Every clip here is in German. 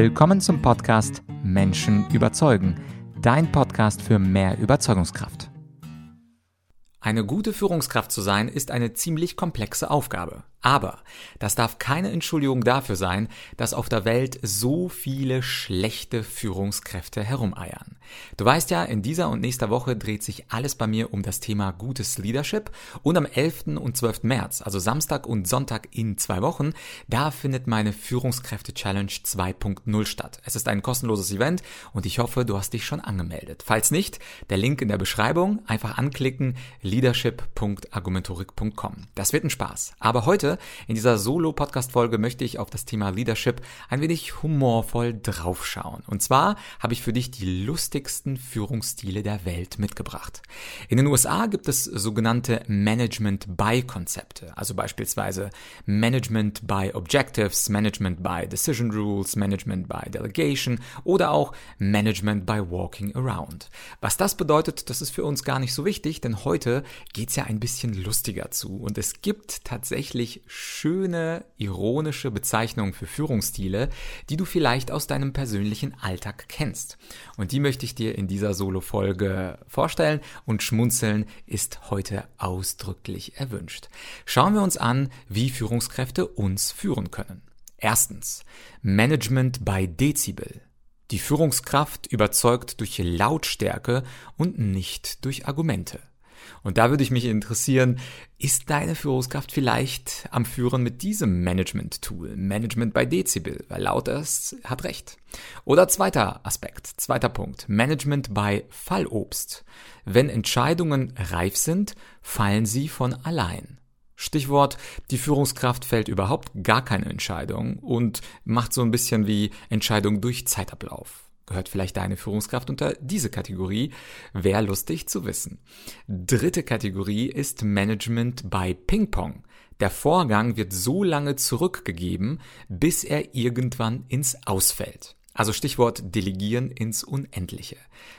Willkommen zum Podcast Menschen überzeugen, dein Podcast für mehr Überzeugungskraft. Eine gute Führungskraft zu sein, ist eine ziemlich komplexe Aufgabe. Aber das darf keine Entschuldigung dafür sein, dass auf der Welt so viele schlechte Führungskräfte herumeiern. Du weißt ja, in dieser und nächster Woche dreht sich alles bei mir um das Thema gutes Leadership und am 11. und 12. März, also Samstag und Sonntag in zwei Wochen, da findet meine Führungskräfte Challenge 2.0 statt. Es ist ein kostenloses Event und ich hoffe, du hast dich schon angemeldet. Falls nicht, der Link in der Beschreibung, einfach anklicken leadership.argumentorik.com. Das wird ein Spaß. Aber heute heute, in dieser Solo-Podcast-Folge, möchte ich auf das Thema Leadership ein wenig humorvoll draufschauen. Und zwar habe ich für dich die lustigsten Führungsstile der Welt mitgebracht. In den USA gibt es sogenannte Management-by-Konzepte, also beispielsweise Management by Objectives, Management by Decision Rules, Management by Delegation oder auch Management by Walking Around. Was das bedeutet, das ist für uns gar nicht so wichtig, denn heute geht es ja ein bisschen lustiger zu und es gibt tatsächlich schöne, ironische Bezeichnungen für Führungsstile, die du vielleicht aus deinem persönlichen Alltag kennst. Und die möchte ich dir in dieser Solo-Folge vorstellen und schmunzeln ist heute ausdrücklich erwünscht. Schauen wir uns an, wie Führungskräfte uns führen können. Erstens, Management bei Dezibel. Die Führungskraft überzeugt durch Lautstärke und nicht durch Argumente. Und da würde ich mich interessieren, ist deine Führungskraft vielleicht am Führen mit diesem Management-Tool, Management bei Dezibel, weil lauter ist, hat recht. Oder zweiter Aspekt, zweiter Punkt, Management bei Fallobst. Wenn Entscheidungen reif sind, fallen sie von allein. Stichwort, die Führungskraft fällt überhaupt gar keine Entscheidung und macht so ein bisschen wie Entscheidung durch Zeitablauf gehört vielleicht deine Führungskraft unter diese Kategorie. Wäre lustig zu wissen. Dritte Kategorie ist Management bei Ping-Pong. Der Vorgang wird so lange zurückgegeben, bis er irgendwann ins Ausfällt. Also Stichwort Delegieren ins Unendliche.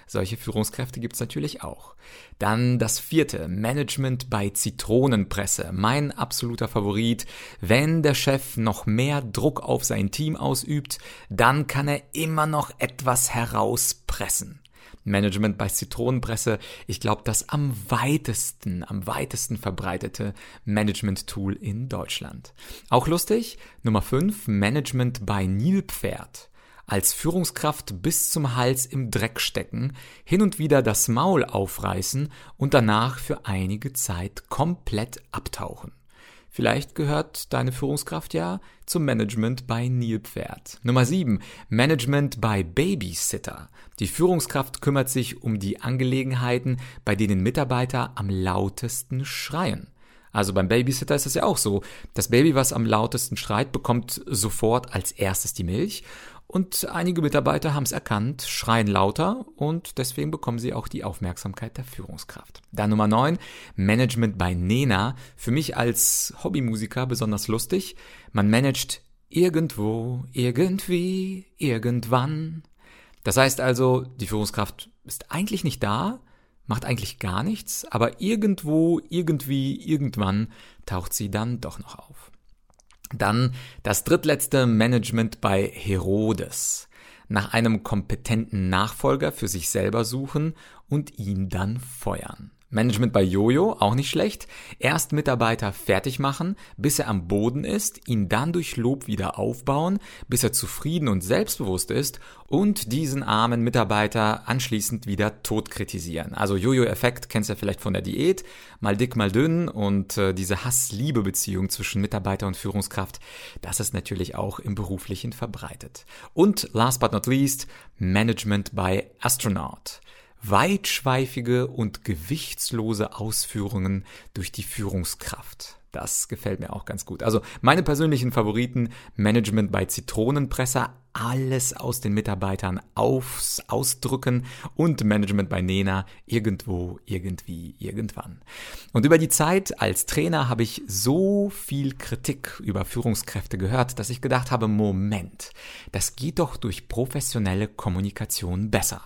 Solche Führungskräfte gibt's natürlich auch. Dann das vierte, Management bei Zitronenpresse. Mein absoluter Favorit. Wenn der Chef noch mehr Druck auf sein Team ausübt, dann kann er immer noch etwas herauspressen. Management bei Zitronenpresse, ich glaube, das am weitesten, am weitesten verbreitete Management-Tool in Deutschland. Auch lustig, Nummer 5, Management bei Nilpferd als Führungskraft bis zum Hals im Dreck stecken, hin und wieder das Maul aufreißen und danach für einige Zeit komplett abtauchen. Vielleicht gehört deine Führungskraft ja zum Management bei Nilpferd. Nummer 7. Management bei Babysitter. Die Führungskraft kümmert sich um die Angelegenheiten, bei denen Mitarbeiter am lautesten schreien. Also beim Babysitter ist es ja auch so. Das Baby, was am lautesten schreit, bekommt sofort als erstes die Milch und einige Mitarbeiter haben es erkannt, schreien lauter und deswegen bekommen sie auch die Aufmerksamkeit der Führungskraft. Dann Nummer 9, Management bei Nena. Für mich als Hobbymusiker besonders lustig. Man managt irgendwo, irgendwie, irgendwann. Das heißt also, die Führungskraft ist eigentlich nicht da, macht eigentlich gar nichts, aber irgendwo, irgendwie, irgendwann taucht sie dann doch noch auf. Dann das drittletzte Management bei Herodes. Nach einem kompetenten Nachfolger für sich selber suchen und ihn dann feuern. Management bei Jojo, auch nicht schlecht. Erst Mitarbeiter fertig machen, bis er am Boden ist, ihn dann durch Lob wieder aufbauen, bis er zufrieden und selbstbewusst ist und diesen armen Mitarbeiter anschließend wieder tot kritisieren. Also Jojo-Effekt kennst du ja vielleicht von der Diät, mal dick, mal dünn und äh, diese Hass-Liebe-Beziehung zwischen Mitarbeiter und Führungskraft, das ist natürlich auch im Beruflichen verbreitet. Und last but not least, Management by Astronaut weitschweifige und gewichtslose Ausführungen durch die Führungskraft. Das gefällt mir auch ganz gut. Also meine persönlichen Favoriten Management bei Zitronenpresser, alles aus den Mitarbeitern aufs Ausdrücken und Management bei Nena irgendwo, irgendwie, irgendwann. Und über die Zeit als Trainer habe ich so viel Kritik über Führungskräfte gehört, dass ich gedacht habe, Moment, das geht doch durch professionelle Kommunikation besser.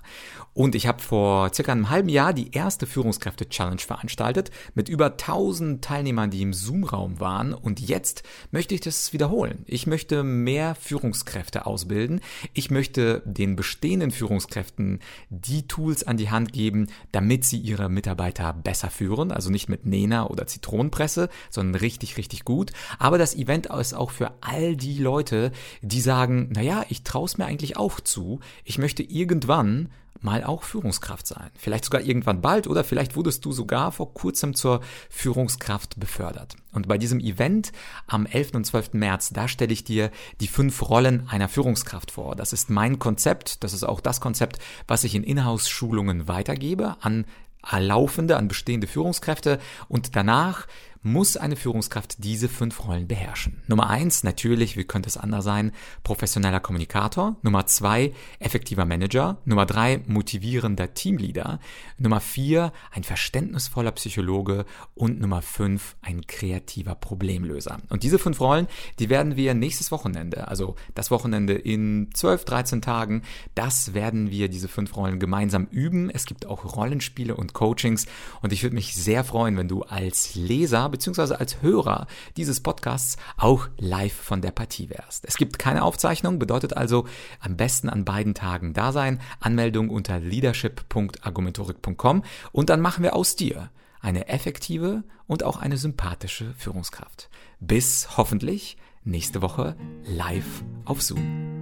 Und ich habe vor circa einem halben Jahr die erste Führungskräfte-Challenge veranstaltet mit über 1000 Teilnehmern, die im Zoom-Raum waren. Und jetzt möchte ich das wiederholen. Ich möchte mehr Führungskräfte ausbilden weiterzubilden. Ich möchte den bestehenden Führungskräften die Tools an die Hand geben, damit sie ihre Mitarbeiter besser führen. Also nicht mit Nena oder Zitronenpresse, sondern richtig, richtig gut. Aber das Event ist auch für all die Leute, die sagen, naja, ich traue es mir eigentlich auch zu. Ich möchte irgendwann mal auch Führungskraft sein. Vielleicht sogar irgendwann bald oder vielleicht wurdest du sogar vor kurzem zur Führungskraft befördert. Und bei diesem Event am 11. und 12. März, da stelle ich dir die fünf Rollen einer Führungskraft vor. Das ist mein Konzept, das ist auch das Konzept, was ich in Inhouse-Schulungen weitergebe an laufende, an bestehende Führungskräfte und danach muss eine Führungskraft diese fünf Rollen beherrschen. Nummer eins, natürlich, wie könnte es anders sein, professioneller Kommunikator. Nummer zwei, effektiver Manager. Nummer drei, motivierender Teamleader. Nummer vier, ein verständnisvoller Psychologe. Und Nummer fünf, ein kreativer Problemlöser. Und diese fünf Rollen, die werden wir nächstes Wochenende, also das Wochenende in 12, 13 Tagen, das werden wir diese fünf Rollen gemeinsam üben. Es gibt auch Rollenspiele und Coachings. Und ich würde mich sehr freuen, wenn du als Leser beziehungsweise als Hörer dieses Podcasts auch live von der Partie wärst. Es gibt keine Aufzeichnung, bedeutet also am besten an beiden Tagen da sein. Anmeldung unter leadership.argumentorik.com und dann machen wir aus dir eine effektive und auch eine sympathische Führungskraft. Bis hoffentlich nächste Woche live auf Zoom.